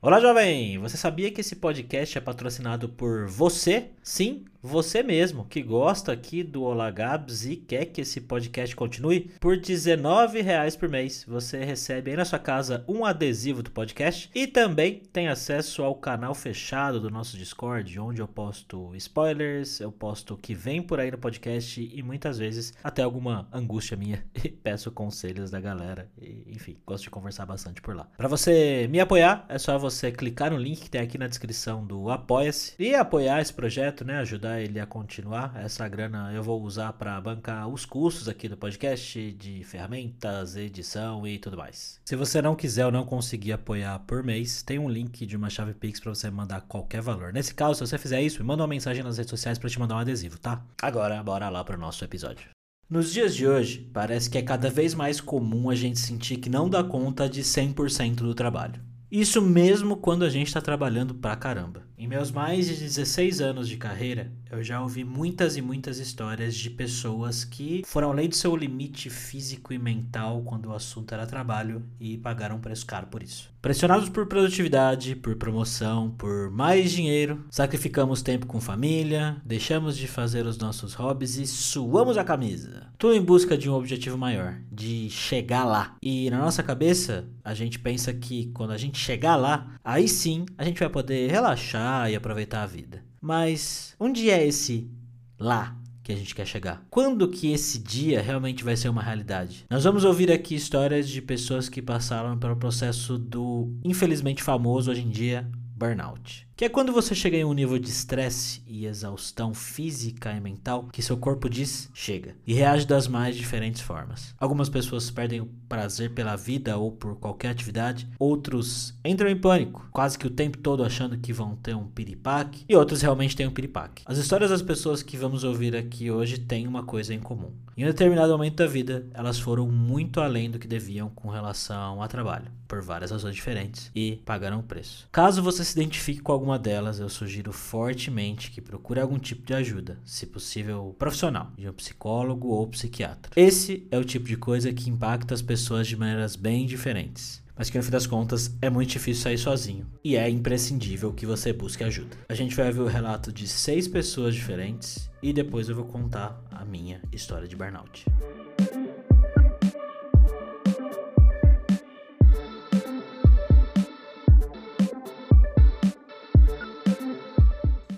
Olá, jovem! Você sabia que esse podcast é patrocinado por você? Sim, você mesmo que gosta aqui do Olá Gabs e quer que esse podcast continue, por R$19,00 por mês você recebe aí na sua casa um adesivo do podcast e também tem acesso ao canal fechado do nosso Discord, onde eu posto spoilers, eu posto o que vem por aí no podcast e muitas vezes até alguma angústia minha e peço conselhos da galera. E, enfim, gosto de conversar bastante por lá. Para você me apoiar, é só você clicar no link que tem aqui na descrição do Apoia-se e apoiar esse projeto, né? Ajudar ajudar ele a continuar. Essa grana eu vou usar para bancar os custos aqui do podcast, de ferramentas, edição e tudo mais. Se você não quiser ou não conseguir apoiar por mês, tem um link de uma chave Pix para você mandar qualquer valor. Nesse caso, se você fizer isso, me manda uma mensagem nas redes sociais para te mandar um adesivo, tá? Agora, bora lá para o nosso episódio. Nos dias de hoje, parece que é cada vez mais comum a gente sentir que não dá conta de 100% do trabalho. Isso mesmo quando a gente está trabalhando pra caramba. Em meus mais de 16 anos de carreira, eu já ouvi muitas e muitas histórias de pessoas que foram além do seu limite físico e mental quando o assunto era trabalho e pagaram um preço caro por isso. Pressionados por produtividade, por promoção, por mais dinheiro, sacrificamos tempo com família, deixamos de fazer os nossos hobbies e suamos a camisa. Tudo em busca de um objetivo maior, de chegar lá. E na nossa cabeça, a gente pensa que quando a gente chegar lá, aí sim a gente vai poder relaxar e aproveitar a vida. Mas onde é esse lá que a gente quer chegar? Quando que esse dia realmente vai ser uma realidade? Nós vamos ouvir aqui histórias de pessoas que passaram pelo processo do infelizmente famoso hoje em dia burnout. Que é quando você chega em um nível de estresse e exaustão física e mental que seu corpo diz chega e reage das mais diferentes formas. Algumas pessoas perdem o prazer pela vida ou por qualquer atividade, outros entram em pânico, quase que o tempo todo achando que vão ter um piripaque, e outros realmente têm um piripaque. As histórias das pessoas que vamos ouvir aqui hoje têm uma coisa em comum. Em um determinado momento da vida, elas foram muito além do que deviam com relação ao trabalho, por várias razões diferentes, e pagaram o preço. Caso você se identifique com alguma alguma delas, eu sugiro fortemente que procure algum tipo de ajuda, se possível profissional, de um psicólogo ou psiquiatra. Esse é o tipo de coisa que impacta as pessoas de maneiras bem diferentes mas que no fim das contas é muito difícil sair sozinho e é imprescindível que você busque ajuda. A gente vai ver o relato de seis pessoas diferentes e depois eu vou contar a minha história de burnout.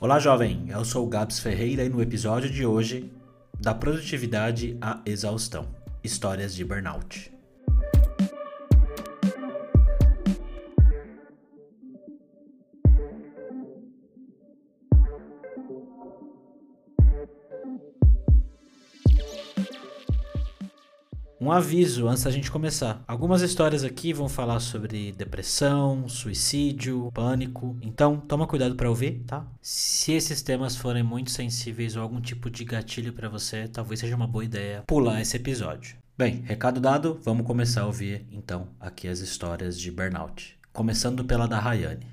Olá, jovem. Eu sou o Gabs Ferreira e no episódio de hoje, da produtividade à exaustão histórias de burnout. Um aviso antes da gente começar. Algumas histórias aqui vão falar sobre depressão, suicídio, pânico. Então, toma cuidado para ouvir, tá? Se esses temas forem muito sensíveis ou algum tipo de gatilho para você, talvez seja uma boa ideia pular esse episódio. Bem, recado dado, vamos começar a ouvir então aqui as histórias de burnout. Começando pela da Rayane.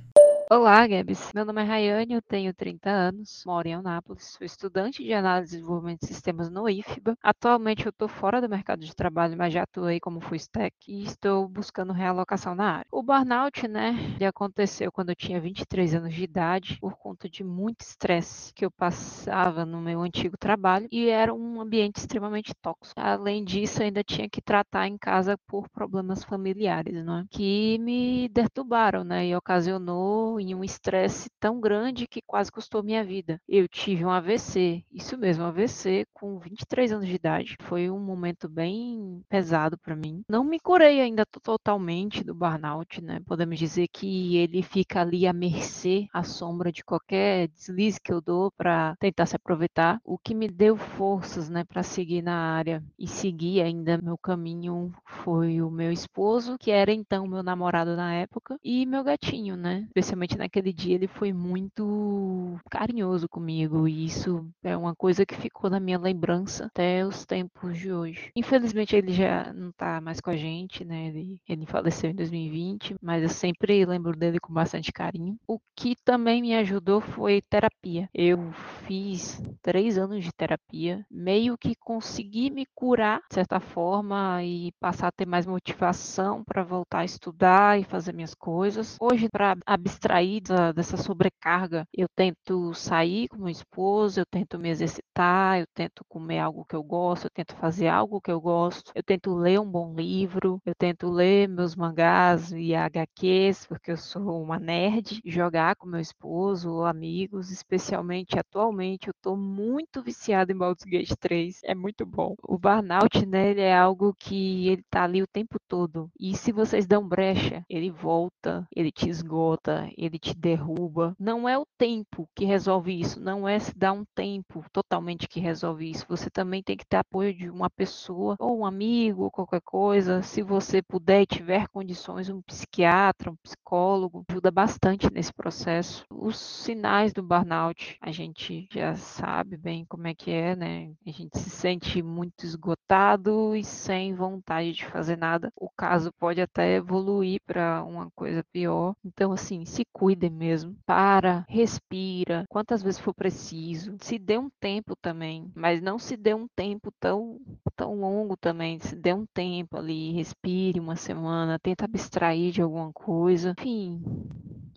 Olá, Gabs. Meu nome é Rayane, eu tenho 30 anos, moro em Anápolis, sou estudante de análise e desenvolvimento de sistemas no IFBA. Atualmente eu estou fora do mercado de trabalho, mas já atuei como full stack e estou buscando realocação na área. O burnout, né, ele aconteceu quando eu tinha 23 anos de idade, por conta de muito estresse que eu passava no meu antigo trabalho e era um ambiente extremamente tóxico. Além disso, ainda tinha que tratar em casa por problemas familiares, né, que me perturbaram, né, e ocasionou em um estresse tão grande que quase custou minha vida. Eu tive um AVC, isso mesmo, um AVC com 23 anos de idade. Foi um momento bem pesado para mim. Não me curei ainda totalmente do burnout, né? Podemos dizer que ele fica ali à mercê, à sombra de qualquer deslize que eu dou para tentar se aproveitar. O que me deu forças, né, para seguir na área e seguir ainda meu caminho foi o meu esposo, que era então meu namorado na época, e meu gatinho, né? Especialmente principalmente naquele dia, ele foi muito carinhoso comigo e isso é uma coisa que ficou na minha lembrança até os tempos de hoje. Infelizmente ele já não tá mais com a gente, né? Ele, ele faleceu em 2020, mas eu sempre lembro dele com bastante carinho. O que também me ajudou foi terapia. Eu fiz três anos de terapia, meio que consegui me curar de certa forma e passar a ter mais motivação para voltar a estudar e fazer minhas coisas. Hoje, para abstrair dessa, dessa sobrecarga, eu tento sair com meu esposo, eu tento me exercitar, eu tento comer algo que eu gosto, eu tento fazer algo que eu gosto, eu tento ler um bom livro, eu tento ler meus mangás e HQs, porque eu sou uma nerd, jogar com meu esposo ou amigos, especialmente atualmente, eu tô muito viciada em Baldur's Gate 3, é muito bom. O burnout, né, ele é algo que ele tá ali o tempo todo, e se vocês dão brecha, ele volta, ele te esgota, ele te derruba. Não é o tempo que resolve isso, não é se dar um tempo totalmente que resolve isso. Você também tem que ter apoio de uma pessoa, ou um amigo, ou qualquer coisa. Se você puder e tiver condições, um psiquiatra, um psicólogo, ajuda bastante nesse processo. Os sinais do burnout, a gente já sabe bem como é que é, né? A gente se sente muito esgotado e sem vontade de fazer nada. O caso pode até evoluir para uma coisa pior. Então, assim, se cuidem mesmo. Para, respira, quantas vezes for preciso. Se dê um tempo também, mas não se dê um tempo tão, tão longo também. Se dê um tempo ali, respire uma semana, tenta abstrair de alguma coisa. Enfim,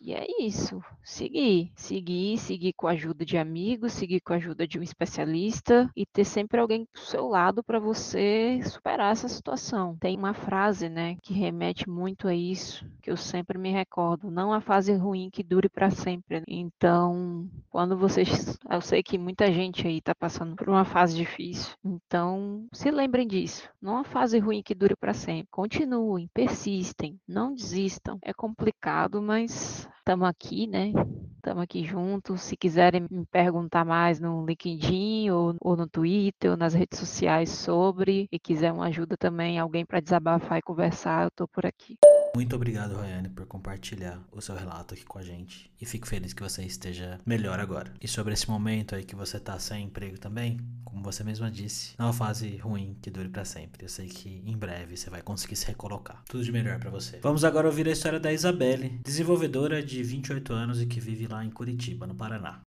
e é isso. Seguir. Seguir, seguir com a ajuda de amigos, seguir com a ajuda de um especialista e ter sempre alguém do seu lado para você superar essa situação. Tem uma frase, né, que remete muito a isso, que eu sempre me recordo. Não há fase ruim que dure para sempre. Então, quando vocês. Eu sei que muita gente aí tá passando por uma fase difícil. Então, se lembrem disso. Não há fase ruim que dure para sempre. Continuem, persistem, não desistam. É complicado, mas estamos aqui, né? Estamos aqui juntos. Se quiserem me perguntar mais no LinkedIn ou, ou, no Twitter ou nas redes sociais sobre e quiser uma ajuda também, alguém para desabafar e conversar, eu estou por aqui. Muito obrigado, Rayane, por compartilhar o seu relato aqui com a gente. E fico feliz que você esteja melhor agora. E sobre esse momento aí que você tá sem emprego também, como você mesma disse, não é uma fase ruim que dure para sempre. Eu sei que em breve você vai conseguir se recolocar. Tudo de melhor para você. Vamos agora ouvir a história da Isabelle, desenvolvedora de 28 anos e que vive lá em Curitiba, no Paraná.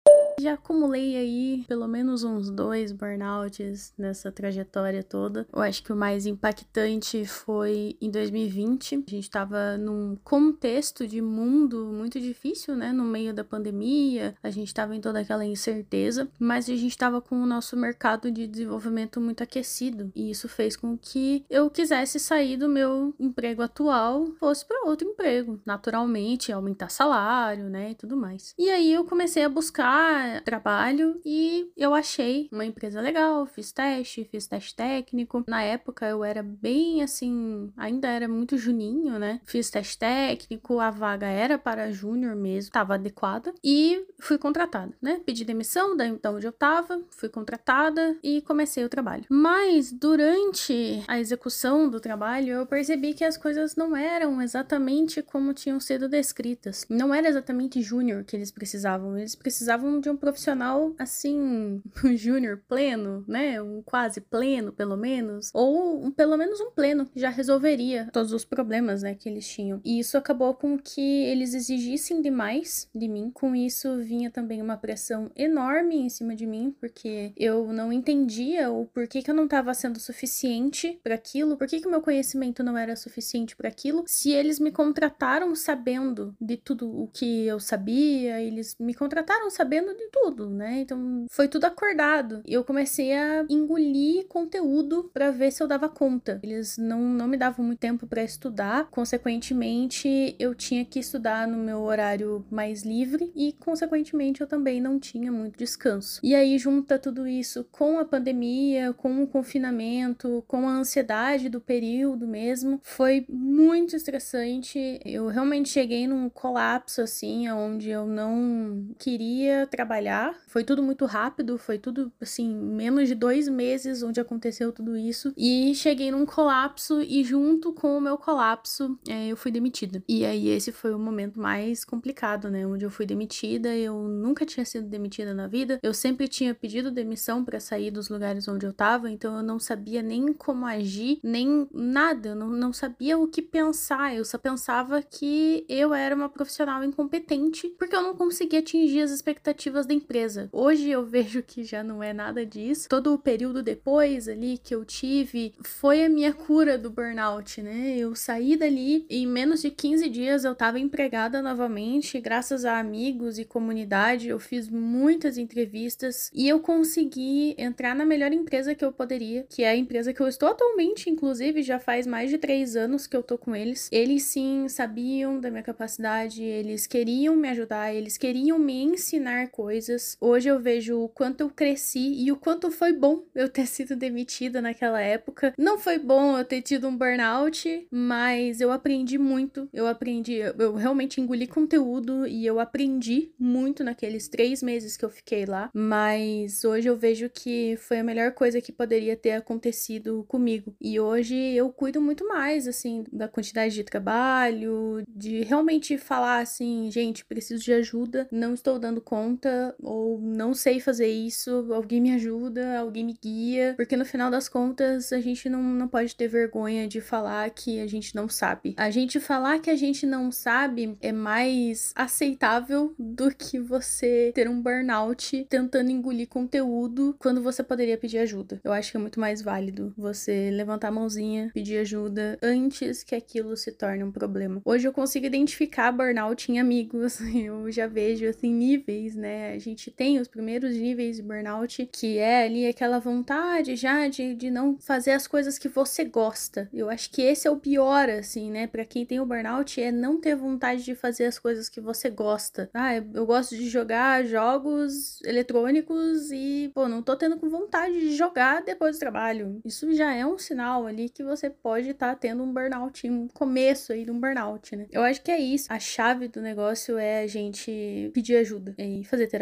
Já acumulei aí pelo menos uns dois burnouts nessa trajetória toda. Eu acho que o mais impactante foi em 2020. A gente estava num contexto de mundo muito difícil, né? No meio da pandemia, a gente estava em toda aquela incerteza, mas a gente estava com o nosso mercado de desenvolvimento muito aquecido. E isso fez com que eu quisesse sair do meu emprego atual, fosse para outro emprego, naturalmente, aumentar salário, né? E tudo mais. E aí eu comecei a buscar trabalho e eu achei uma empresa legal, fiz teste, fiz teste técnico. Na época eu era bem assim, ainda era muito juninho, né? Fiz teste técnico, a vaga era para júnior mesmo, estava adequada e fui contratada, né? Pedi demissão da então onde eu tava, fui contratada e comecei o trabalho. Mas durante a execução do trabalho, eu percebi que as coisas não eram exatamente como tinham sido descritas. Não era exatamente júnior que eles precisavam, eles precisavam de um profissional assim, um júnior pleno, né? Um quase pleno, pelo menos, ou um, pelo menos um pleno já resolveria todos os problemas, né, que eles tinham. E isso acabou com que eles exigissem demais de mim. Com isso vinha também uma pressão enorme em cima de mim, porque eu não entendia o porquê que eu não estava sendo suficiente para aquilo, por que que o meu conhecimento não era suficiente para aquilo, se eles me contrataram sabendo de tudo o que eu sabia, eles me contrataram sabendo de tudo, né? Então foi tudo acordado. E eu comecei a engolir conteúdo para ver se eu dava conta. Eles não, não me davam muito tempo para estudar, consequentemente eu tinha que estudar no meu horário mais livre e consequentemente eu também não tinha muito descanso. E aí junta tudo isso com a pandemia, com o confinamento, com a ansiedade do período mesmo, foi muito estressante. Eu realmente cheguei num colapso assim, onde eu não queria trabalhar trabalhar. Foi tudo muito rápido, foi tudo assim, menos de dois meses onde aconteceu tudo isso. E cheguei num colapso e junto com o meu colapso, é, eu fui demitida. E aí esse foi o momento mais complicado, né? Onde eu fui demitida, eu nunca tinha sido demitida na vida. Eu sempre tinha pedido demissão para sair dos lugares onde eu tava, então eu não sabia nem como agir, nem nada. Eu não, não sabia o que pensar. Eu só pensava que eu era uma profissional incompetente porque eu não conseguia atingir as expectativas da empresa. Hoje eu vejo que já não é nada disso. Todo o período depois ali que eu tive foi a minha cura do burnout, né? Eu saí dali e em menos de 15 dias eu tava empregada novamente, graças a amigos e comunidade. Eu fiz muitas entrevistas e eu consegui entrar na melhor empresa que eu poderia, que é a empresa que eu estou atualmente, inclusive já faz mais de três anos que eu tô com eles. Eles sim sabiam da minha capacidade, eles queriam me ajudar, eles queriam me ensinar coisas. Hoje eu vejo o quanto eu cresci e o quanto foi bom eu ter sido demitida naquela época. Não foi bom eu ter tido um burnout, mas eu aprendi muito. Eu aprendi, eu realmente engoli conteúdo e eu aprendi muito naqueles três meses que eu fiquei lá. Mas hoje eu vejo que foi a melhor coisa que poderia ter acontecido comigo. E hoje eu cuido muito mais, assim, da quantidade de trabalho, de realmente falar assim, gente, preciso de ajuda, não estou dando conta, ou não sei fazer isso, alguém me ajuda, alguém me guia, porque no final das contas a gente não, não pode ter vergonha de falar que a gente não sabe. A gente falar que a gente não sabe é mais aceitável do que você ter um burnout tentando engolir conteúdo quando você poderia pedir ajuda. Eu acho que é muito mais válido você levantar a mãozinha, pedir ajuda antes que aquilo se torne um problema. Hoje eu consigo identificar burnout em amigos, eu já vejo assim níveis, né? A gente tem os primeiros níveis de burnout, que é ali aquela vontade já de, de não fazer as coisas que você gosta. Eu acho que esse é o pior, assim, né? Para quem tem o burnout, é não ter vontade de fazer as coisas que você gosta. Ah, eu gosto de jogar jogos eletrônicos e, pô, não tô tendo vontade de jogar depois do trabalho. Isso já é um sinal ali que você pode estar tá tendo um burnout, um começo aí de um burnout, né? Eu acho que é isso. A chave do negócio é a gente pedir ajuda e fazer terapia.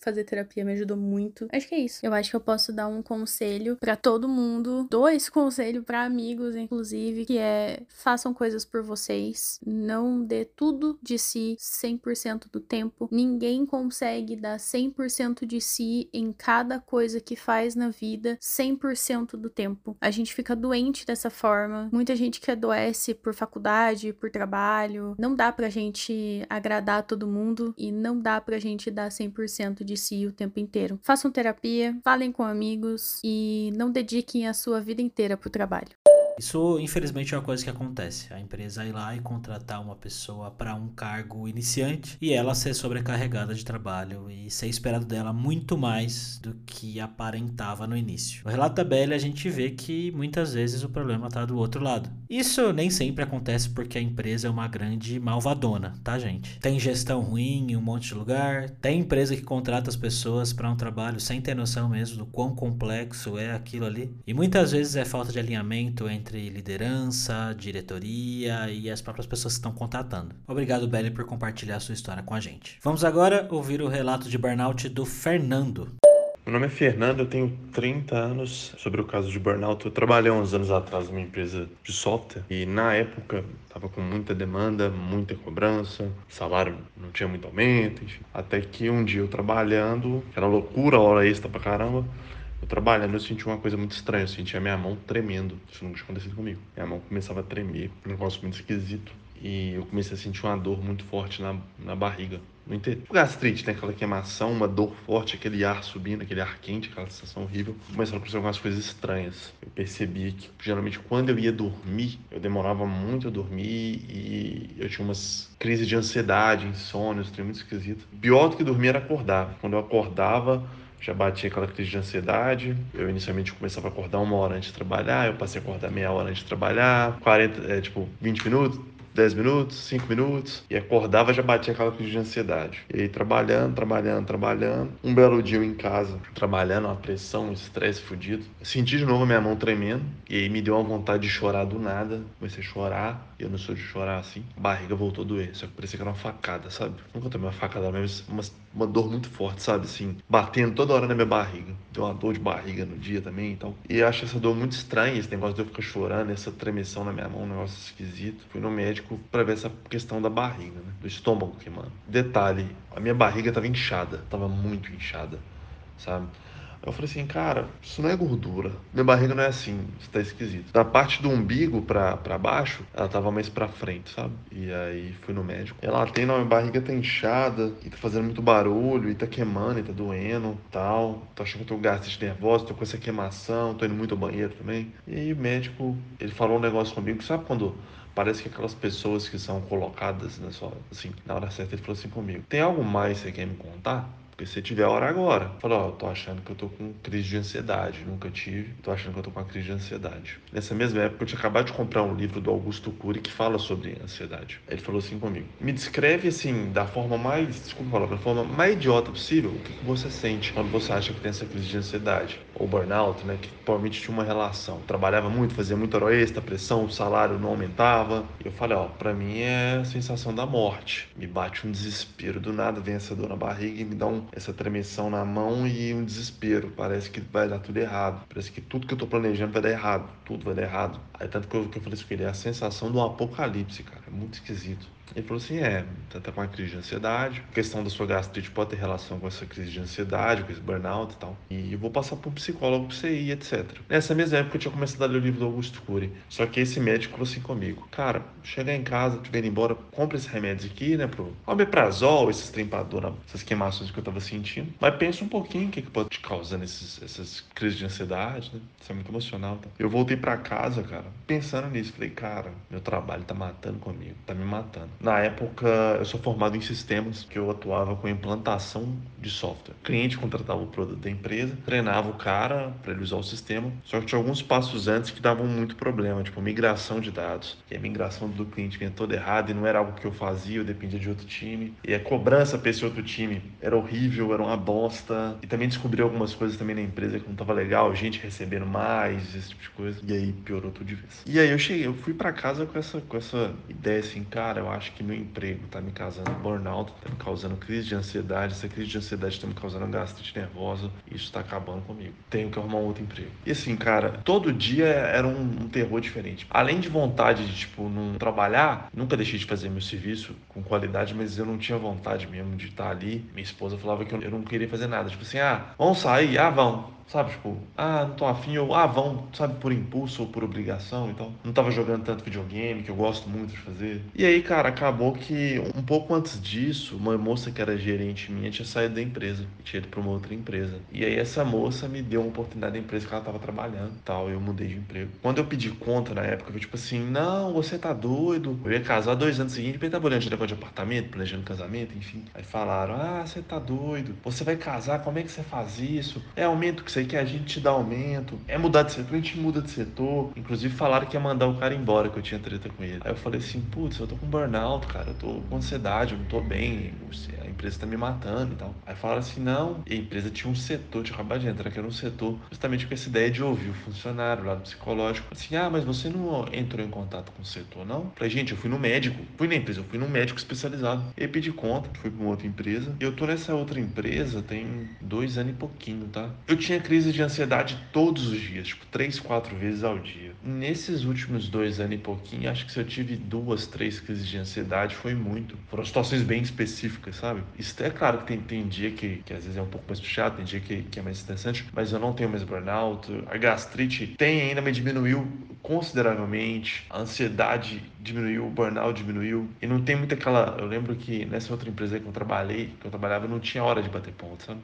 Fazer terapia me ajudou muito. Acho que é isso. Eu acho que eu posso dar um conselho para todo mundo, dois conselhos para amigos, inclusive, que é façam coisas por vocês, não dê tudo de si 100% do tempo. Ninguém consegue dar 100% de si em cada coisa que faz na vida 100% do tempo. A gente fica doente dessa forma. Muita gente que adoece por faculdade, por trabalho. Não dá pra gente agradar todo mundo e não dá pra gente dar 100% de si o tempo inteiro. Façam terapia, falem com amigos e não dediquem a sua vida inteira pro trabalho. Isso, infelizmente, é uma coisa que acontece. A empresa ir lá e contratar uma pessoa para um cargo iniciante e ela ser sobrecarregada de trabalho e ser esperado dela muito mais do que aparentava no início. No relato da Belle, a gente vê que muitas vezes o problema está do outro lado. Isso nem sempre acontece porque a empresa é uma grande malvadona, tá, gente? Tem gestão ruim em um monte de lugar, tem empresa que contrata as pessoas para um trabalho sem ter noção mesmo do quão complexo é aquilo ali. E muitas vezes é falta de alinhamento entre entre liderança, diretoria e as próprias pessoas que estão contratando. Obrigado, Belly, por compartilhar sua história com a gente. Vamos agora ouvir o relato de burnout do Fernando. Meu nome é Fernando, eu tenho 30 anos. Sobre o caso de burnout, eu trabalhei uns anos atrás numa empresa de software e na época estava com muita demanda, muita cobrança, salário não tinha muito aumento, enfim. Até que um dia eu trabalhando, era loucura, hora extra pra caramba, eu trabalhando, eu senti uma coisa muito estranha. Eu senti a minha mão tremendo. Isso nunca tinha acontecido comigo. Minha mão começava a tremer, um negócio muito esquisito. E eu comecei a sentir uma dor muito forte na, na barriga. No interior. Gastrite, né? aquela queimação, uma dor forte, aquele ar subindo, aquele ar quente, aquela sensação horrível. Começaram a acontecer algumas coisas estranhas. Eu percebi que, geralmente, quando eu ia dormir, eu demorava muito a dormir e eu tinha umas crises de ansiedade, insônia, isso muito esquisito. Pior do que dormir era acordar. Quando eu acordava, já batia aquela crise de ansiedade. Eu inicialmente começava a acordar uma hora antes de trabalhar, eu passei a acordar meia hora antes de trabalhar, 40, é, tipo, 20 minutos, 10 minutos, 5 minutos, e acordava já batia aquela crise de ansiedade. E aí trabalhando, trabalhando, trabalhando. Um belo dia em casa, trabalhando, uma pressão, um estresse fudido. Senti de novo a minha mão tremendo, e aí me deu uma vontade de chorar do nada. Comecei a chorar, Eu não sou de chorar assim. A barriga voltou a doer, só que parecia que era uma facada, sabe? Nunca tomei uma facada, mas uma, uma dor muito forte, sabe? Assim, batendo toda hora na minha barriga. Deu uma dor de barriga no dia também, então. E eu acho essa dor muito estranha, esse negócio de eu ficar chorando, essa tremessão na minha mão, um negócio esquisito. Fui no médico pra ver essa questão da barriga, né? Do estômago queimando. Detalhe, a minha barriga tava inchada, tava muito inchada, sabe? Eu falei assim, cara, isso não é gordura. Minha barriga não é assim, isso tá esquisito. Da parte do umbigo pra, pra baixo, ela tava mais pra frente, sabe? E aí fui no médico. Ela tem, não, minha barriga tá inchada, e tá fazendo muito barulho, e tá queimando, e tá doendo, tal. Tô achando que eu tô gastrite nervosa, tô com essa queimação, tô indo muito ao banheiro também. E aí o médico, ele falou um negócio comigo, sabe quando parece que aquelas pessoas que são colocadas na sua, assim, na hora certa, ele falou assim comigo: "Tem algo mais que você quer me contar?" Porque se tiver hora agora. Falou, ó, oh, tô achando que eu tô com crise de ansiedade. Nunca tive. Tô achando que eu tô com uma crise de ansiedade. Nessa mesma época, eu tinha acabado de comprar um livro do Augusto Cury que fala sobre ansiedade. Ele falou assim comigo: Me descreve assim, da forma mais, desculpa falar, da forma mais idiota possível, o que, que você sente quando você acha que tem essa crise de ansiedade. Ou burnout, né? Que provavelmente tinha uma relação. Trabalhava muito, fazia muita hora extra, pressão, o salário não aumentava. E eu falei, ó, pra mim é a sensação da morte. Me bate um desespero. Do nada vem essa dor na barriga e me dá um essa tremessão na mão e um desespero. Parece que vai dar tudo errado. Parece que tudo que eu tô planejando vai dar errado. Tudo vai dar errado. Aí tanto que eu, que eu falei isso que ele é a sensação do apocalipse, cara. É muito esquisito. Ele falou assim: é, você tá com uma crise de ansiedade. A questão da sua gastrite pode ter relação com essa crise de ansiedade, com esse burnout e tal. E eu vou passar um psicólogo pra você ir, etc. Nessa mesma época eu tinha começado a ler o livro do Augusto Cury. Só que esse médico falou assim comigo: cara, chegar em casa, tiver indo embora, compra esses remédios aqui, né? Pro omeprazol, esses trimpador, essas queimações que eu tava sentindo. Mas pensa um pouquinho o que, que pode te causando esses, essas crises de ansiedade, né? Isso é muito emocional. Tá? Eu voltei para casa, cara, pensando nisso. Falei, cara, meu trabalho tá matando comigo, tá me matando. Na época, eu sou formado em sistemas, que eu atuava com implantação de software. O cliente contratava o produto da empresa, treinava o cara para ele usar o sistema, só que tinha alguns passos antes que davam muito problema, tipo migração de dados. E a migração do cliente vinha toda errada e não era algo que eu fazia, eu dependia de outro time. E a cobrança para esse outro time era horrível, era uma bosta. E também descobri algumas coisas também na empresa que não tava legal, gente recebendo mais, esse tipo de coisa. E aí piorou tudo de vez. E aí eu cheguei, eu fui para casa com essa, com essa ideia assim, cara, eu acho que meu emprego tá me causando burnout, tá me causando crise de ansiedade, essa crise de ansiedade tá me causando gastrite nervosa, isso tá acabando comigo. Tenho que arrumar um outro emprego. E assim, cara, todo dia era um, um terror diferente. Além de vontade de, tipo, não trabalhar, nunca deixei de fazer meu serviço com qualidade, mas eu não tinha vontade mesmo de estar ali. Minha esposa falava que eu não queria fazer nada. Tipo assim, ah, vamos sair? Ah, vamos sabe? Tipo, ah, não tô afim, ou ah, vão, sabe, por impulso ou por obrigação, então não tava jogando tanto videogame, que eu gosto muito de fazer. E aí, cara, acabou que um pouco antes disso, uma moça que era gerente minha tinha saído da empresa, tinha ido pra uma outra empresa. E aí essa moça me deu uma oportunidade da empresa que ela tava trabalhando tal, eu mudei de emprego. Quando eu pedi conta na época, eu tipo assim, não, você tá doido. Eu ia casar dois anos seguintes, eu tava olhando de de apartamento, planejando casamento, enfim. Aí falaram, ah, você tá doido, você vai casar, como é que você faz isso? É aumento que você que a gente te dá aumento. É mudar de setor, a gente muda de setor. Inclusive falaram que ia mandar o cara embora, que eu tinha treta com ele. Aí eu falei assim, putz, eu tô com burnout, cara, eu tô com ansiedade, eu não tô bem, a empresa tá me matando e tal. Aí falaram assim, não, e a empresa tinha um setor, tinha acabado de entrar, que era um setor justamente com essa ideia de ouvir o funcionário, lado psicológico. Assim, ah, mas você não entrou em contato com o setor, não? Falei, gente, eu fui no médico, fui na empresa, eu fui num médico especializado. E pedi conta, fui pra uma outra empresa. E eu tô nessa outra empresa tem dois anos e pouquinho, tá? Eu tinha crise de ansiedade todos os dias, tipo, três, quatro vezes ao dia. Nesses últimos dois anos e pouquinho, acho que se eu tive duas, três crises de ansiedade, foi muito. Foram situações bem específicas, sabe? Isso é claro que tem, tem dia que, que às vezes é um pouco mais puxado, tem dia que, que é mais interessante, mas eu não tenho mais burnout. A gastrite tem ainda, me diminuiu consideravelmente. A ansiedade diminuiu, o burnout diminuiu. E não tem muito aquela. Eu lembro que nessa outra empresa que eu trabalhei, que eu trabalhava, não tinha hora de bater ponto, sabe?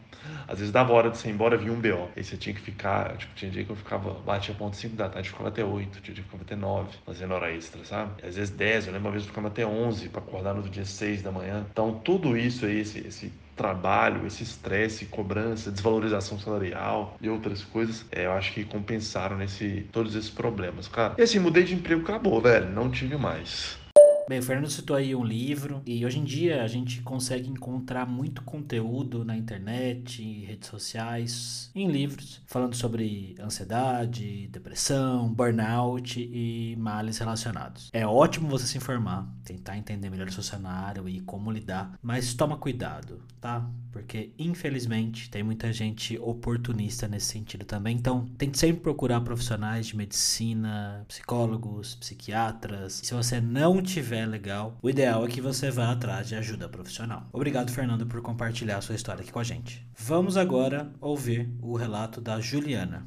Às vezes dava hora de ser embora, vinha um BO. Aí você tinha que ficar, tipo, tinha dia que eu ficava, batia ponto 5 da tarde, ficava até 8, tinha dia que ficava até 9, fazendo hora extra, sabe? Às vezes 10, eu lembro uma vez eu ficava até 11 para acordar no dia 6 da manhã. Então tudo isso aí, esse, esse trabalho, esse estresse, cobrança, desvalorização salarial e outras coisas, é, eu acho que compensaram nesse todos esses problemas, cara. E assim, mudei de emprego, acabou, velho, não tive mais. Bem, o Fernando citou aí um livro e hoje em dia a gente consegue encontrar muito conteúdo na internet, em redes sociais, em livros, falando sobre ansiedade, depressão, burnout e males relacionados. É ótimo você se informar, tentar entender melhor o seu cenário e como lidar, mas toma cuidado, tá? Porque infelizmente tem muita gente oportunista nesse sentido também. Então, tente sempre procurar profissionais de medicina, psicólogos, psiquiatras. Se você não tiver legal, o ideal é que você vá atrás de ajuda profissional. Obrigado, Fernando, por compartilhar sua história aqui com a gente. Vamos agora ouvir o relato da Juliana.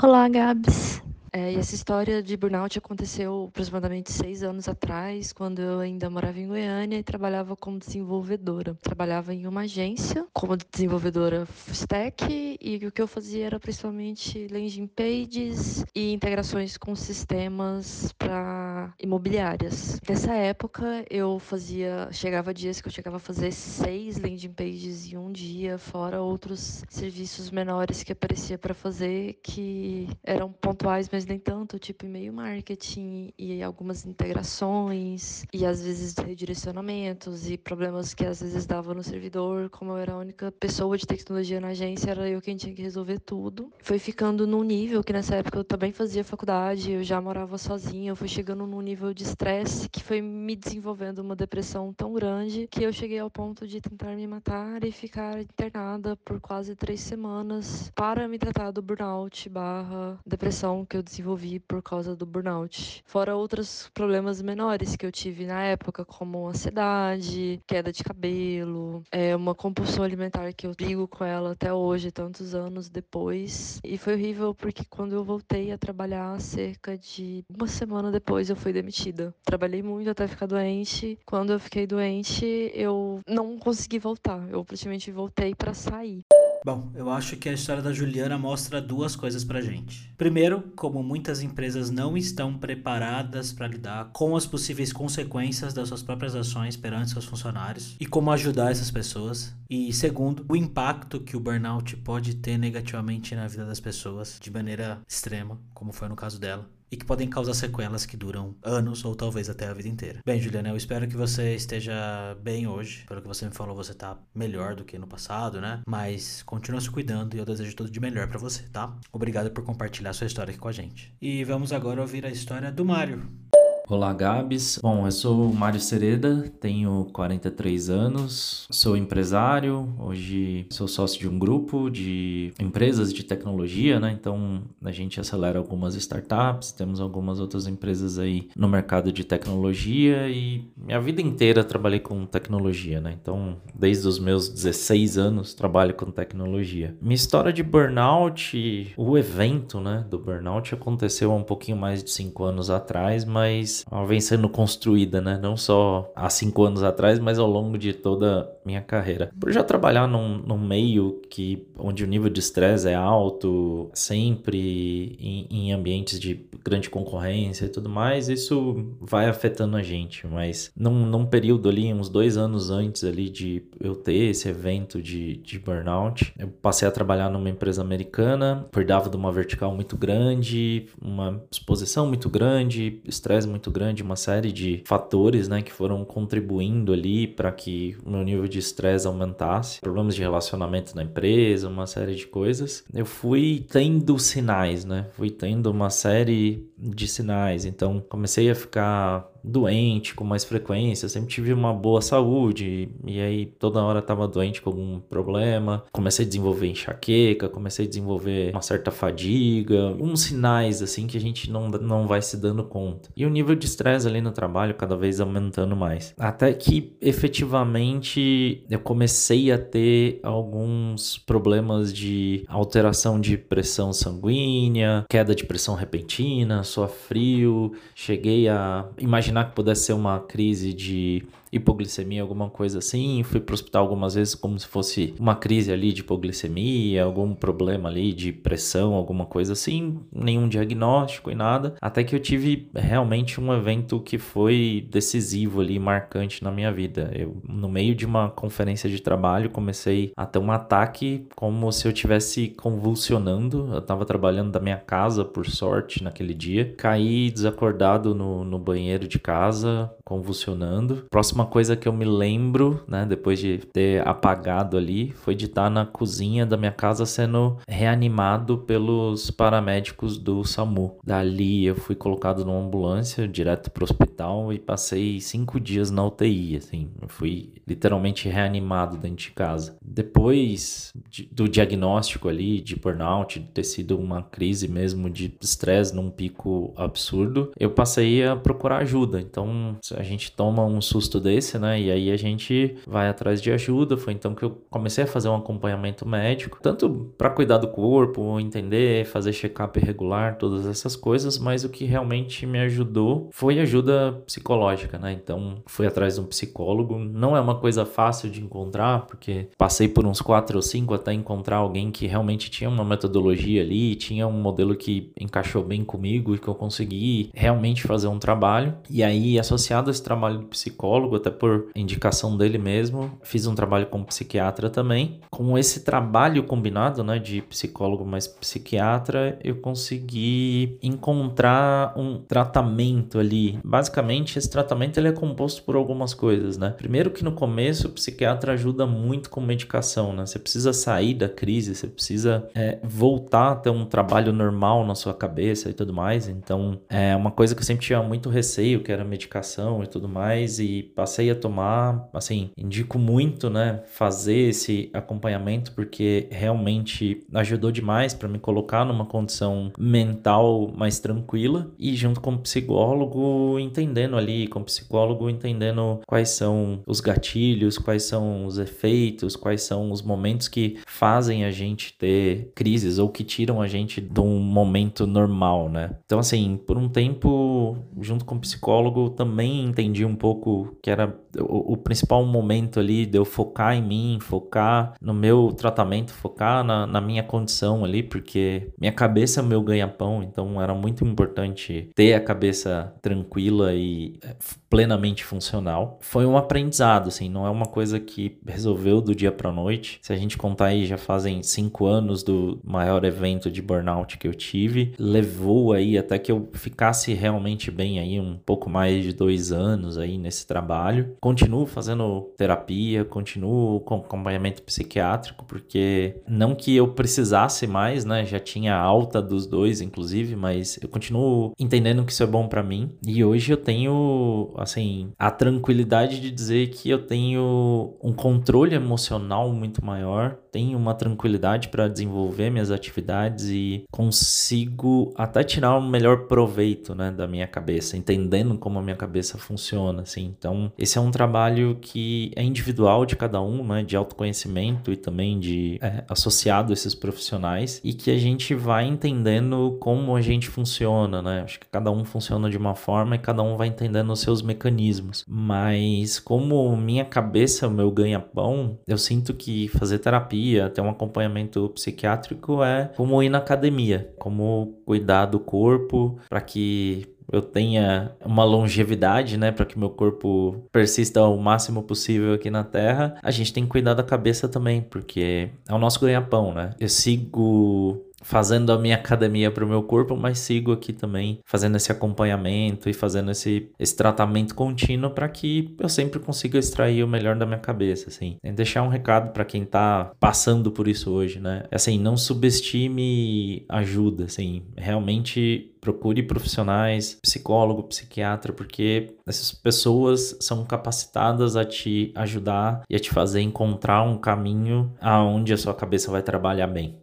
Olá, Gabs. É, e essa história de burnout aconteceu aproximadamente seis anos atrás, quando eu ainda morava em Goiânia e trabalhava como desenvolvedora. Trabalhava em uma agência como desenvolvedora stack e o que eu fazia era principalmente landing pages e integrações com sistemas para imobiliárias. Nessa época eu fazia, chegava dias que eu chegava a fazer seis landing pages em um dia, fora outros serviços menores que aparecia para fazer que eram pontuais, mas mas nem tanto, tipo e-mail marketing e algumas integrações e às vezes redirecionamentos e problemas que às vezes dava no servidor. Como eu era a única pessoa de tecnologia na agência, era eu quem tinha que resolver tudo. Foi ficando num nível que nessa época eu também fazia faculdade, eu já morava sozinha, eu fui chegando num nível de estresse que foi me desenvolvendo uma depressão tão grande que eu cheguei ao ponto de tentar me matar e ficar internada por quase três semanas para me tratar do burnout barra depressão que eu desenvolvi por causa do burnout. Fora outros problemas menores que eu tive na época, como ansiedade, queda de cabelo, é uma compulsão alimentar que eu brigo com ela até hoje, tantos anos depois. E foi horrível porque quando eu voltei a trabalhar, cerca de uma semana depois eu fui demitida. Trabalhei muito até ficar doente. Quando eu fiquei doente, eu não consegui voltar. Eu praticamente voltei para sair. Bom, eu acho que a história da Juliana mostra duas coisas pra gente. Primeiro, como muitas empresas não estão preparadas para lidar com as possíveis consequências das suas próprias ações perante seus funcionários e como ajudar essas pessoas. E segundo, o impacto que o burnout pode ter negativamente na vida das pessoas de maneira extrema, como foi no caso dela e que podem causar sequelas que duram anos ou talvez até a vida inteira. Bem, Juliana, eu espero que você esteja bem hoje. Pelo que você me falou, você tá melhor do que no passado, né? Mas continua se cuidando e eu desejo tudo de melhor para você, tá? Obrigado por compartilhar sua história aqui com a gente. E vamos agora ouvir a história do Mário. Olá, Gabs. Bom, eu sou o Mário Sereda, tenho 43 anos, sou empresário, hoje sou sócio de um grupo de empresas de tecnologia, né? Então a gente acelera algumas startups, temos algumas outras empresas aí no mercado de tecnologia e minha vida inteira trabalhei com tecnologia, né? Então, desde os meus 16 anos trabalho com tecnologia. Minha história de burnout, o evento, né, do burnout aconteceu há um pouquinho mais de 5 anos atrás, mas ela vem sendo construída, né? Não só há cinco anos atrás, mas ao longo de toda minha carreira. Por já trabalhar num, num meio que, onde o nível de estresse é alto, sempre em, em ambientes de grande concorrência e tudo mais, isso vai afetando a gente. Mas num, num período ali, uns dois anos antes ali de eu ter esse evento de, de burnout, eu passei a trabalhar numa empresa americana, cuidava de uma vertical muito grande, uma exposição muito grande, estresse muito grande, uma série de fatores, né, que foram contribuindo ali para que o meu nível de estresse aumentasse, problemas de relacionamento na empresa, uma série de coisas. Eu fui tendo sinais, né? Fui tendo uma série de sinais. Então, comecei a ficar doente com mais frequência, sempre tive uma boa saúde e aí toda hora estava doente com algum problema. Comecei a desenvolver enxaqueca, comecei a desenvolver uma certa fadiga, uns sinais assim que a gente não, não vai se dando conta. E o nível de estresse ali no trabalho cada vez aumentando mais. Até que efetivamente eu comecei a ter alguns problemas de alteração de pressão sanguínea, queda de pressão repentina, suor frio, cheguei a imaginar que pudesse ser uma crise de hipoglicemia, alguma coisa assim. Fui pro hospital algumas vezes como se fosse uma crise ali de hipoglicemia, algum problema ali de pressão, alguma coisa assim. Nenhum diagnóstico e nada. Até que eu tive realmente um evento que foi decisivo ali, marcante na minha vida. Eu, no meio de uma conferência de trabalho, comecei a ter um ataque como se eu tivesse convulsionando. Eu tava trabalhando da minha casa, por sorte, naquele dia. Caí desacordado no, no banheiro de casa, convulsionando. Próxima coisa que eu me lembro, né, depois de ter apagado ali, foi de estar na cozinha da minha casa sendo reanimado pelos paramédicos do SAMU. Dali eu fui colocado numa ambulância direto pro hospital e passei cinco dias na UTI, assim. Eu fui literalmente reanimado dentro de casa. Depois de, do diagnóstico ali de burnout, de ter sido uma crise mesmo de estresse num pico absurdo, eu passei a procurar ajuda. Então, a gente toma um susto desse, né? E aí a gente vai atrás de ajuda. Foi então que eu comecei a fazer um acompanhamento médico, tanto para cuidar do corpo, entender, fazer check-up regular, todas essas coisas, mas o que realmente me ajudou foi ajuda psicológica, né? Então, fui atrás de um psicólogo. Não é uma coisa fácil de encontrar, porque passei por uns quatro ou cinco até encontrar alguém que realmente tinha uma metodologia ali, tinha um modelo que encaixou bem comigo e que eu consegui realmente fazer um trabalho. E aí, associado a esse trabalho do psicólogo, até por indicação dele mesmo, fiz um trabalho como psiquiatra também. Com esse trabalho combinado, né, de psicólogo mais psiquiatra, eu consegui encontrar um tratamento ali. Basicamente, esse tratamento ele é composto por algumas coisas, né? Primeiro que no começo o psiquiatra ajuda muito com medicação, né? Você precisa sair da crise, você precisa é, voltar a ter um trabalho normal na sua cabeça e tudo mais. Então, é uma coisa que eu sempre tinha muito receio, que era medicação e tudo mais, e a tomar, assim, indico muito, né, fazer esse acompanhamento porque realmente ajudou demais para me colocar numa condição mental mais tranquila e junto com o psicólogo entendendo ali, com o psicólogo entendendo quais são os gatilhos, quais são os efeitos, quais são os momentos que fazem a gente ter crises ou que tiram a gente de um momento normal, né? Então assim, por um tempo junto com o psicólogo também entendi um pouco que era o, o, principal momento ali de eu focar em mim, focar no meu tratamento, focar na, na minha condição ali, porque minha cabeça é o meu ganha-pão, então era muito importante ter a cabeça tranquila e é, plenamente funcional. Foi um aprendizado, assim, não é uma coisa que resolveu do dia para noite. Se a gente contar aí, já fazem cinco anos do maior evento de burnout que eu tive, levou aí até que eu ficasse realmente bem aí um pouco mais de dois anos aí nesse trabalho. Continuo fazendo terapia, continuo com acompanhamento psiquiátrico, porque não que eu precisasse mais, né? Já tinha alta dos dois, inclusive, mas eu continuo entendendo que isso é bom para mim. E hoje eu tenho, assim, a tranquilidade de dizer que eu tenho um controle emocional muito maior, tenho uma tranquilidade para desenvolver minhas atividades e consigo até tirar o melhor proveito, né, da minha cabeça, entendendo como a minha cabeça funciona, assim. Então, esse é um trabalho que é individual de cada um, né, de autoconhecimento e também de é, associado a esses profissionais e que a gente vai entendendo como a gente funciona, né? Acho que cada um funciona de uma forma e cada um vai entendendo os seus mecanismos. Mas como minha cabeça, o meu ganha-pão, eu sinto que fazer terapia, ter um acompanhamento psiquiátrico é como ir na academia, como cuidar do corpo para que eu tenha uma longevidade, né, para que meu corpo persista o máximo possível aqui na Terra, a gente tem que cuidar da cabeça também, porque é o nosso ganha-pão, né? Eu sigo fazendo a minha academia para o meu corpo, mas sigo aqui também fazendo esse acompanhamento e fazendo esse, esse tratamento contínuo para que eu sempre consiga extrair o melhor da minha cabeça, assim. E deixar um recado para quem está passando por isso hoje, né? Assim, não subestime ajuda, assim, realmente procure profissionais, psicólogo, psiquiatra, porque essas pessoas são capacitadas a te ajudar e a te fazer encontrar um caminho aonde a sua cabeça vai trabalhar bem.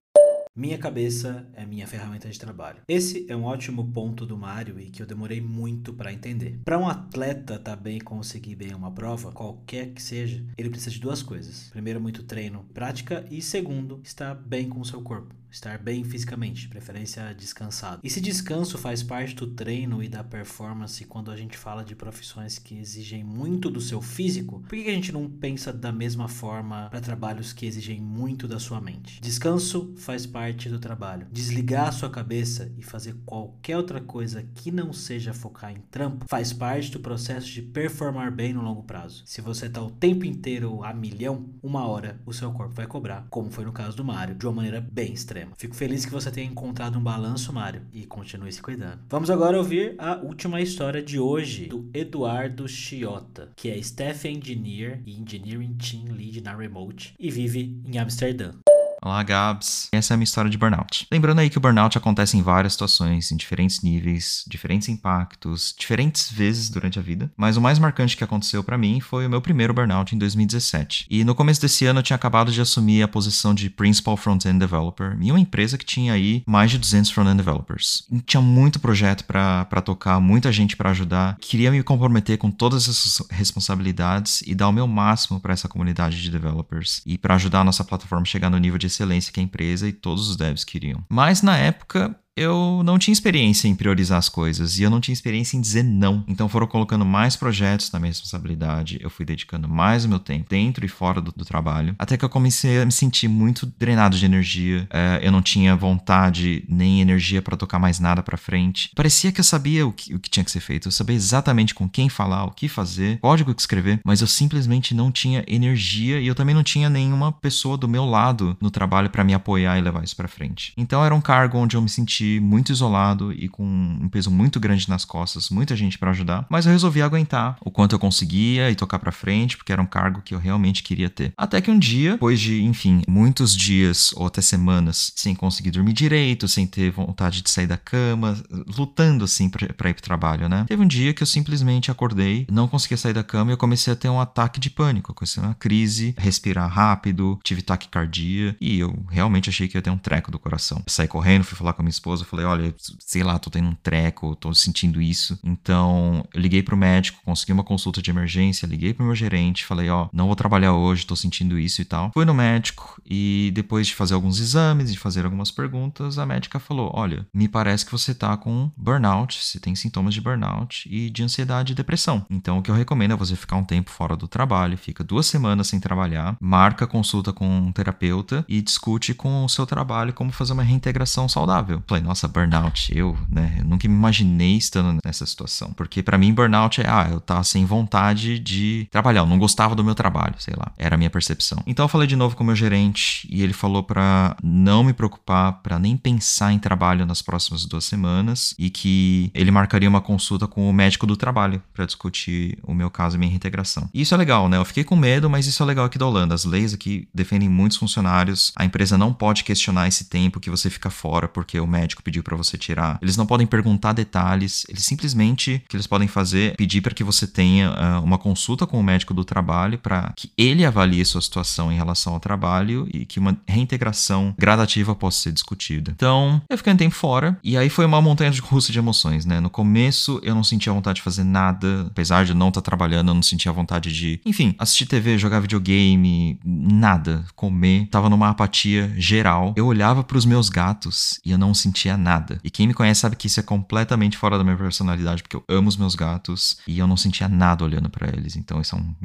Minha cabeça é minha ferramenta de trabalho. Esse é um ótimo ponto do Mário e que eu demorei muito para entender. Para um atleta tá bem conseguir bem uma prova, qualquer que seja, ele precisa de duas coisas. Primeiro, muito treino, prática e segundo, estar bem com o seu corpo estar bem fisicamente, preferência descansado. E se descanso faz parte do treino e da performance quando a gente fala de profissões que exigem muito do seu físico, por que a gente não pensa da mesma forma para trabalhos que exigem muito da sua mente? Descanso faz parte do trabalho. Desligar a sua cabeça e fazer qualquer outra coisa que não seja focar em trampo faz parte do processo de performar bem no longo prazo. Se você está o tempo inteiro a milhão, uma hora o seu corpo vai cobrar, como foi no caso do Mario, de uma maneira bem extrema. Fico feliz que você tenha encontrado um balanço, Mário, e continue se cuidando. Vamos agora ouvir a última história de hoje, do Eduardo Chiota, que é Staff Engineer e Engineering Team Lead na Remote e vive em Amsterdã. Olá, Gabs. Essa é a minha história de burnout. Lembrando aí que o burnout acontece em várias situações, em diferentes níveis, diferentes impactos, diferentes vezes durante a vida. Mas o mais marcante que aconteceu para mim foi o meu primeiro burnout em 2017. E no começo desse ano eu tinha acabado de assumir a posição de Principal Front-End Developer em uma empresa que tinha aí mais de 200 front-end developers. E tinha muito projeto para tocar, muita gente para ajudar. Queria me comprometer com todas essas responsabilidades e dar o meu máximo para essa comunidade de developers e para ajudar a nossa plataforma a chegar no nível de excelência que a empresa e todos os devs queriam. Mas na época eu não tinha experiência em priorizar as coisas e eu não tinha experiência em dizer não. Então foram colocando mais projetos na minha responsabilidade, eu fui dedicando mais o meu tempo dentro e fora do, do trabalho, até que eu comecei a me sentir muito drenado de energia. É, eu não tinha vontade nem energia para tocar mais nada para frente. Parecia que eu sabia o que, o que tinha que ser feito, eu sabia exatamente com quem falar, o que fazer, código que escrever, mas eu simplesmente não tinha energia e eu também não tinha nenhuma pessoa do meu lado no trabalho para me apoiar e levar isso para frente. Então era um cargo onde eu me sentia muito isolado e com um peso muito grande nas costas, muita gente para ajudar, mas eu resolvi aguentar o quanto eu conseguia e tocar para frente, porque era um cargo que eu realmente queria ter. Até que um dia, depois de, enfim, muitos dias ou até semanas sem conseguir dormir direito, sem ter vontade de sair da cama, lutando assim para ir pro trabalho, né? Teve um dia que eu simplesmente acordei, não conseguia sair da cama e eu comecei a ter um ataque de pânico, comecei uma crise, respirar rápido, tive taquicardia e eu realmente achei que ia ter um treco do coração. Saí correndo, fui falar com a minha esposa esposa, falei, olha, sei lá, tô tendo um treco, tô sentindo isso. Então, eu liguei pro médico, consegui uma consulta de emergência, liguei pro meu gerente, falei, ó, não vou trabalhar hoje, tô sentindo isso e tal. Fui no médico e depois de fazer alguns exames, de fazer algumas perguntas, a médica falou, olha, me parece que você tá com burnout, você tem sintomas de burnout e de ansiedade e depressão. Então, o que eu recomendo é você ficar um tempo fora do trabalho, fica duas semanas sem trabalhar, marca consulta com um terapeuta e discute com o seu trabalho como fazer uma reintegração saudável. Falei, nossa, burnout, eu, né? Eu nunca me imaginei estando nessa situação. Porque para mim, burnout é, ah, eu tava sem vontade de trabalhar, eu não gostava do meu trabalho, sei lá. Era a minha percepção. Então eu falei de novo com o meu gerente e ele falou para não me preocupar, para nem pensar em trabalho nas próximas duas semanas e que ele marcaria uma consulta com o médico do trabalho para discutir o meu caso e minha reintegração. E isso é legal, né? Eu fiquei com medo, mas isso é legal aqui da Holanda. As leis aqui defendem muitos funcionários. A empresa não pode questionar esse tempo que você fica fora porque o médico médico pediu para você tirar. Eles não podem perguntar detalhes, eles simplesmente o que eles podem fazer pedir para que você tenha uh, uma consulta com o médico do trabalho para que ele avalie sua situação em relação ao trabalho e que uma reintegração gradativa possa ser discutida. Então, eu fiquei um tempo fora e aí foi uma montanha de russa de emoções, né? No começo eu não sentia vontade de fazer nada, apesar de não estar tá trabalhando, eu não sentia vontade de, enfim, assistir TV, jogar videogame, nada, comer. Tava numa apatia geral. Eu olhava para os meus gatos e eu não sentia sentia nada. E quem me conhece sabe que isso é completamente fora da minha personalidade, porque eu amo os meus gatos e eu não sentia nada olhando para eles. Então isso é um,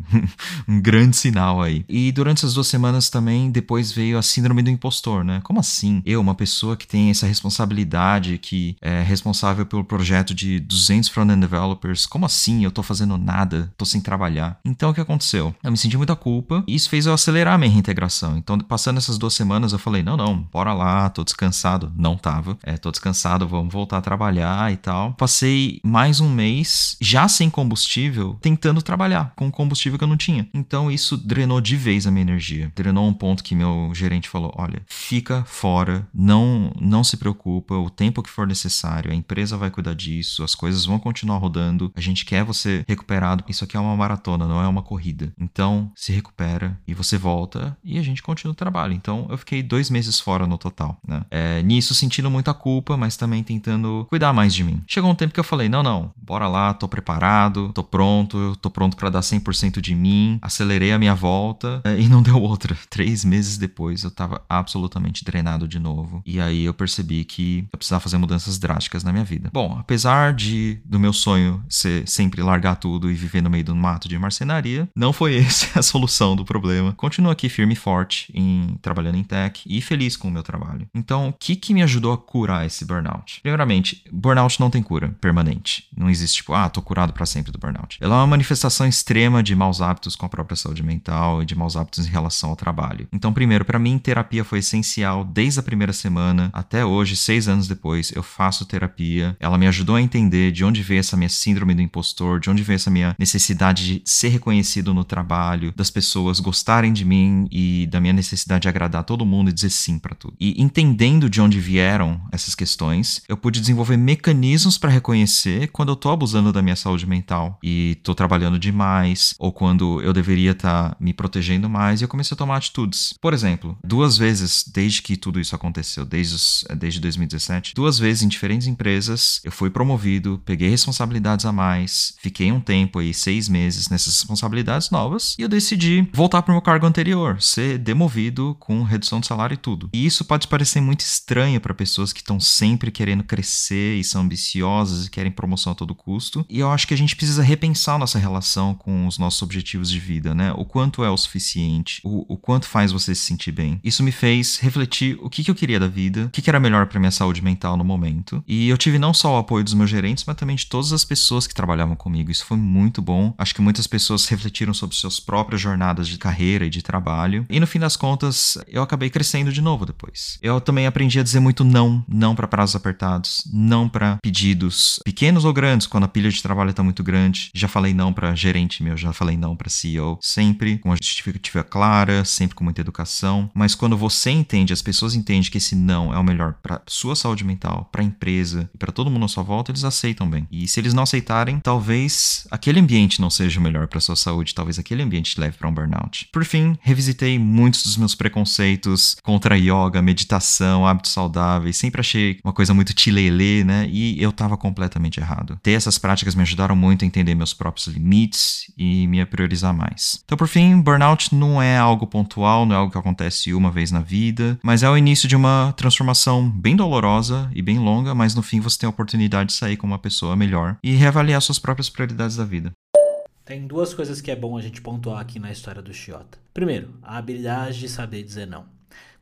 um grande sinal aí. E durante essas duas semanas também, depois veio a síndrome do impostor, né? Como assim? Eu, uma pessoa que tem essa responsabilidade, que é responsável pelo projeto de 200 front-end developers, como assim eu tô fazendo nada, tô sem trabalhar? Então o que aconteceu? Eu me senti muita culpa e isso fez eu acelerar minha reintegração. Então, passando essas duas semanas, eu falei: não, não, bora lá, tô descansado. Não tava. É, tô descansado, vamos voltar a trabalhar e tal. Passei mais um mês já sem combustível, tentando trabalhar com combustível que eu não tinha. Então isso drenou de vez a minha energia. Drenou um ponto que meu gerente falou: olha, fica fora, não, não se preocupa, o tempo que for necessário, a empresa vai cuidar disso, as coisas vão continuar rodando, a gente quer você recuperado. Isso aqui é uma maratona, não é uma corrida. Então se recupera e você volta e a gente continua o trabalho. Então eu fiquei dois meses fora no total, né? É, nisso sentindo muita culpa, mas também tentando cuidar mais de mim. Chegou um tempo que eu falei: não, não, bora lá, tô preparado, tô pronto, tô pronto para dar 100% de mim, acelerei a minha volta é, e não deu outra. Três meses depois eu tava absolutamente drenado de novo. E aí eu percebi que eu precisava fazer mudanças drásticas na minha vida. Bom, apesar de do meu sonho ser sempre largar tudo e viver no meio do mato de marcenaria, não foi essa a solução do problema. Continuo aqui firme e forte em trabalhando em tech e feliz com o meu trabalho. Então, o que que me ajudou a curar esse burnout? Primeiramente, burnout não tem cura permanente. Não existe tipo, ah, tô curado para sempre do burnout. Ela é uma manifestação extrema de maus hábitos com a própria saúde mental e de maus hábitos em relação ao trabalho. Então, primeiro, para mim, terapia foi essencial desde a primeira semana até hoje, seis anos depois, eu faço terapia. Ela me ajudou a entender de onde veio essa minha síndrome do impostor, de onde veio essa minha necessidade de ser reconhecido no trabalho, das pessoas gostarem de mim e da minha necessidade de agradar todo mundo e dizer sim para tudo. E entendendo de onde vieram essas questões, eu pude desenvolver mecanismos para reconhecer quando eu tô abusando da minha saúde mental e tô trabalhando demais ou quando eu deveria estar tá me protegendo mais e eu comecei a tomar atitudes. Por exemplo, duas vezes desde que tudo isso aconteceu, desde, os, desde 2017, duas vezes em diferentes empresas eu fui promovido, peguei responsabilidades a mais, fiquei um tempo aí, seis meses nessas responsabilidades novas e eu decidi voltar para o meu cargo anterior, ser demovido com redução de salário e tudo. E isso pode parecer muito estranho para pessoas que estão sempre querendo crescer e são ambiciosas e querem promoção a todo custo. E eu acho que a gente precisa repensar nossa relação com os nossos objetivos de vida, né? O quanto é o suficiente, o, o quanto faz você se sentir bem. Isso me fez refletir o que, que eu queria da vida, o que, que era melhor para minha saúde mental no momento. E eu tive não só o apoio dos meus gerentes, mas também de todas as pessoas que trabalhavam comigo. Isso foi muito bom. Acho que muitas pessoas refletiram sobre suas próprias jornadas de carreira e de trabalho. E no fim das contas, eu acabei crescendo de novo depois. Eu também aprendi a dizer muito não, não para prazos apertados, não para pedidos pequenos ou grandes, quando a pilha de trabalho está muito grande. Já falei não para gerente meu, já falei não para CEO, sempre com a justificativa clara, sempre com muita educação. Mas quando você entende, as pessoas entendem que esse não é o melhor para sua saúde mental, para a empresa e para todo mundo à sua volta, eles aceitam bem. E se eles não aceitarem, talvez aquele ambiente não seja o melhor para sua saúde, talvez aquele ambiente te leve para um burnout. Por fim, revisitei muitos dos meus preconceitos contra yoga, meditação, hábitos saudáveis. Sempre achei uma coisa muito tilelê, né? E eu tava completamente errado. Ter essas práticas me ajudaram muito a entender meus próprios limites e me priorizar mais. Então, por fim, burnout não é algo pontual, não é algo que acontece uma vez na vida, mas é o início de uma transformação bem dolorosa e bem longa, mas no fim você tem a oportunidade de sair como uma pessoa melhor e reavaliar suas próprias prioridades da vida. Tem duas coisas que é bom a gente pontuar aqui na história do Chiota. Primeiro, a habilidade de saber dizer não.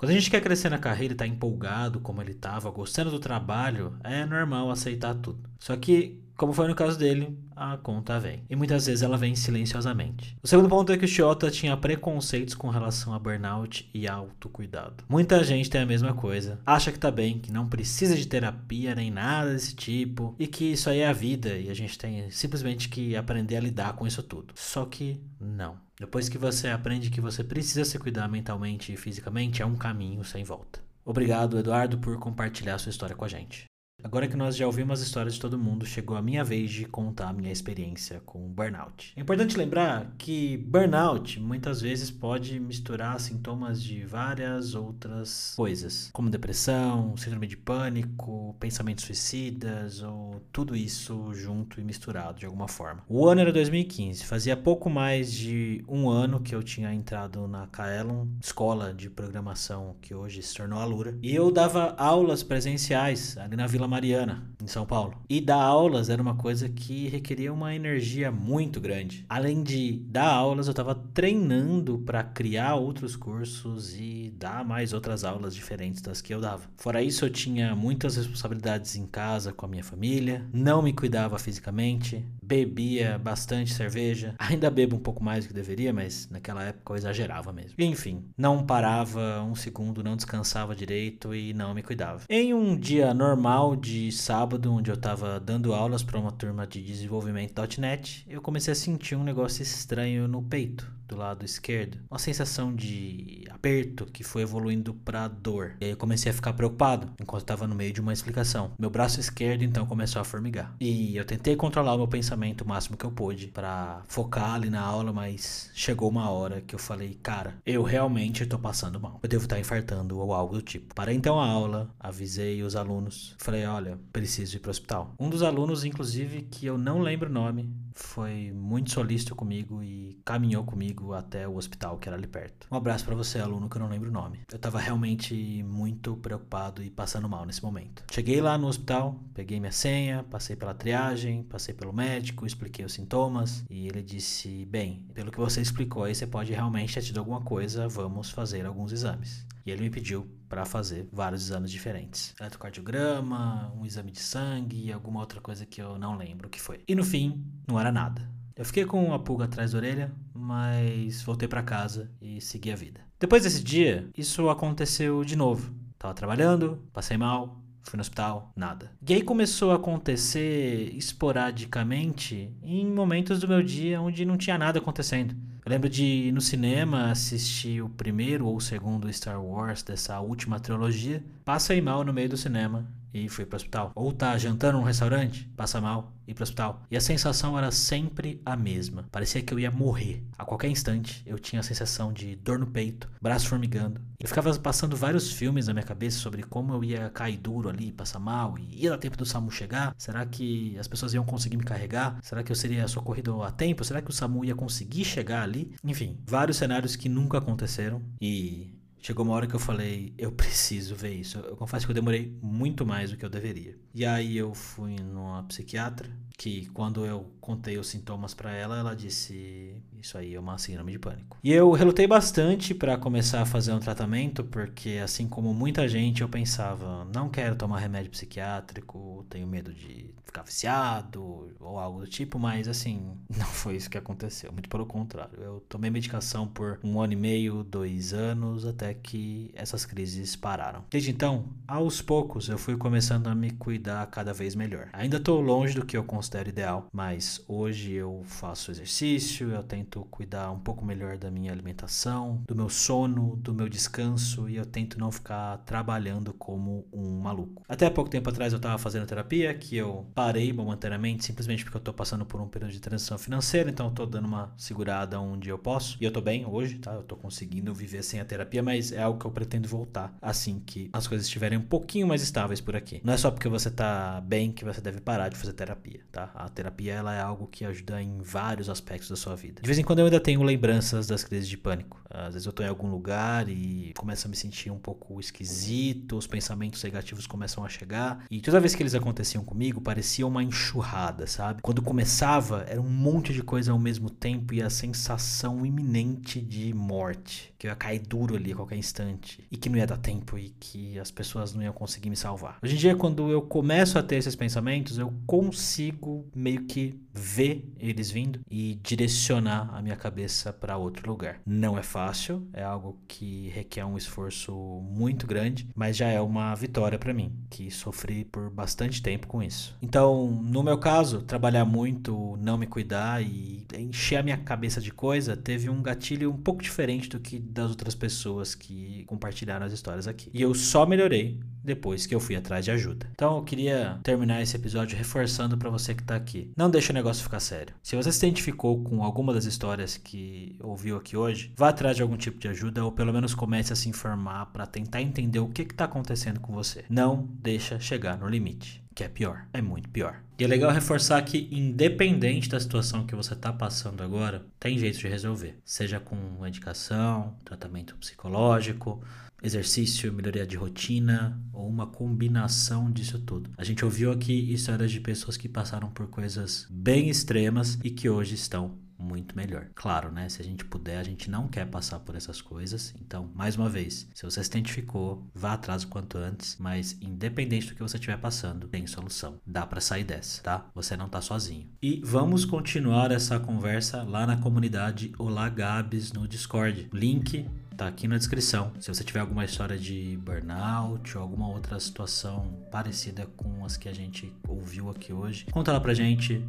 Quando a gente quer crescer na carreira e tá empolgado como ele estava, gostando do trabalho, é normal aceitar tudo. Só que como foi no caso dele, a conta vem. E muitas vezes ela vem silenciosamente. O segundo ponto é que o Chiota tinha preconceitos com relação a burnout e autocuidado. Muita gente tem a mesma coisa. Acha que tá bem, que não precisa de terapia nem nada desse tipo. E que isso aí é a vida e a gente tem simplesmente que aprender a lidar com isso tudo. Só que não. Depois que você aprende que você precisa se cuidar mentalmente e fisicamente, é um caminho sem volta. Obrigado, Eduardo, por compartilhar sua história com a gente. Agora que nós já ouvimos as histórias de todo mundo, chegou a minha vez de contar a minha experiência com burnout. É importante lembrar que burnout muitas vezes pode misturar sintomas de várias outras coisas, como depressão, síndrome de pânico, pensamentos suicidas ou tudo isso junto e misturado de alguma forma. O ano era 2015, fazia pouco mais de um ano que eu tinha entrado na Kaelon, escola de programação que hoje se tornou a Lura, e eu dava aulas presenciais ali na Vila Mariana, em São Paulo. E dar aulas era uma coisa que requeria uma energia muito grande. Além de dar aulas, eu estava treinando para criar outros cursos e dar mais outras aulas diferentes das que eu dava. Fora isso, eu tinha muitas responsabilidades em casa com a minha família, não me cuidava fisicamente, bebia bastante cerveja. Ainda bebo um pouco mais do que deveria, mas naquela época eu exagerava mesmo. Enfim, não parava um segundo, não descansava direito e não me cuidava. Em um dia normal de sábado, onde eu estava dando aulas para uma turma de desenvolvimento.net, eu comecei a sentir um negócio estranho no peito do lado esquerdo, uma sensação de aperto que foi evoluindo para dor. E aí eu comecei a ficar preocupado enquanto estava no meio de uma explicação. Meu braço esquerdo então começou a formigar. E eu tentei controlar o meu pensamento o máximo que eu pude para focar ali na aula, mas chegou uma hora que eu falei, cara, eu realmente estou passando mal. Eu devo estar infartando ou algo do tipo. Parei então a aula, avisei os alunos, falei, olha, preciso ir para o hospital. Um dos alunos, inclusive, que eu não lembro o nome, foi muito solícito comigo e caminhou comigo até o hospital que era ali perto. Um abraço para você, aluno, que eu não lembro o nome. Eu tava realmente muito preocupado e passando mal nesse momento. Cheguei lá no hospital, peguei minha senha, passei pela triagem, passei pelo médico, expliquei os sintomas e ele disse: Bem, pelo que você explicou aí, você pode realmente ter tido alguma coisa, vamos fazer alguns exames. E ele me pediu para fazer vários exames diferentes. Eletrocardiograma, um exame de sangue e alguma outra coisa que eu não lembro o que foi. E no fim, não era nada. Eu fiquei com uma pulga atrás da orelha, mas voltei para casa e segui a vida. Depois desse dia, isso aconteceu de novo. Tava trabalhando, passei mal, fui no hospital, nada. E aí começou a acontecer esporadicamente em momentos do meu dia onde não tinha nada acontecendo. Eu lembro de ir no cinema assistir o primeiro ou o segundo Star Wars dessa última trilogia. Passei mal no meio do cinema e fui para o hospital. Ou tá jantando num restaurante, passa mal, ir para o hospital. E a sensação era sempre a mesma. Parecia que eu ia morrer. A qualquer instante eu tinha a sensação de dor no peito, braço formigando. Eu ficava passando vários filmes na minha cabeça sobre como eu ia cair duro ali, passar mal, e ia dar tempo do SAMU chegar. Será que as pessoas iam conseguir me carregar? Será que eu seria socorrido a tempo? Será que o SAMU ia conseguir chegar ali? Enfim, vários cenários que nunca aconteceram e Chegou uma hora que eu falei, eu preciso ver isso. Eu confesso que eu demorei muito mais do que eu deveria. E aí eu fui numa psiquiatra, que quando eu contei os sintomas para ela, ela disse: Isso aí é uma síndrome de pânico. E eu relutei bastante para começar a fazer um tratamento, porque assim como muita gente, eu pensava: Não quero tomar remédio psiquiátrico, tenho medo de ficar viciado ou algo do tipo, mas assim, não foi isso que aconteceu. Muito pelo contrário. Eu tomei medicação por um ano e meio, dois anos, até que essas crises pararam. Desde então, aos poucos, eu fui começando a me cuidar cada vez melhor. Ainda estou longe do que eu considero ideal, mas hoje eu faço exercício, eu tento cuidar um pouco melhor da minha alimentação, do meu sono, do meu descanso e eu tento não ficar trabalhando como um maluco. Até pouco tempo atrás eu estava fazendo terapia, que eu parei momentaneamente simplesmente porque eu estou passando por um período de transição financeira, então eu tô dando uma segurada onde eu posso. E eu tô bem hoje, tá? Eu tô conseguindo viver sem a terapia, mas é algo que eu pretendo voltar assim que as coisas estiverem um pouquinho mais estáveis por aqui. Não é só porque você tá bem que você deve parar de fazer terapia, tá? A terapia ela é algo que ajuda em vários aspectos da sua vida. De vez em quando eu ainda tenho lembranças das crises de pânico. Às vezes eu tô em algum lugar e começo a me sentir um pouco esquisito, os pensamentos negativos começam a chegar. E toda vez que eles aconteciam comigo, parecia uma enxurrada, sabe? Quando começava, era um monte de coisa ao mesmo tempo e a sensação iminente de morte. Que eu ia cair duro ali a qualquer instante. E que não ia dar tempo e que as pessoas não iam conseguir me salvar. Hoje em dia, quando eu começo a ter esses pensamentos, eu consigo meio que ver eles vindo e direcionar a minha cabeça para outro lugar. Não é fácil, é algo que requer um esforço muito grande, mas já é uma vitória para mim, que sofri por bastante tempo com isso. Então, no meu caso, trabalhar muito, não me cuidar e encher a minha cabeça de coisa teve um gatilho um pouco diferente do que das outras pessoas que compartilharam as histórias aqui. E eu só melhorei depois que eu fui atrás de ajuda. Então, eu queria terminar esse episódio reforçando para você que tá aqui. Não deixa o negócio ficar sério. Se você se identificou com alguma das histórias que ouviu aqui hoje, vá atrás de algum tipo de ajuda ou pelo menos comece a se informar para tentar entender o que está acontecendo com você. Não deixa chegar no limite. que é pior, é muito pior. E é legal reforçar que, independente da situação que você está passando agora, tem jeito de resolver. Seja com medicação, tratamento psicológico, exercício, melhoria de rotina ou uma combinação disso tudo. A gente ouviu aqui histórias de pessoas que passaram por coisas bem extremas e que hoje estão muito melhor. Claro, né? Se a gente puder, a gente não quer passar por essas coisas. Então, mais uma vez, se você se identificou, vá atrás o quanto antes, mas independente do que você estiver passando, tem solução. Dá para sair dessa, tá? Você não tá sozinho. E vamos continuar essa conversa lá na comunidade Olá Gabs no Discord. Link tá aqui na descrição. Se você tiver alguma história de burnout ou alguma outra situação parecida com as que a gente ouviu aqui hoje, conta lá pra gente.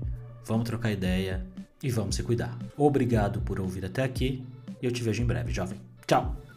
Vamos trocar ideia e vamos se cuidar. Obrigado por ouvir até aqui e eu te vejo em breve, jovem. Tchau!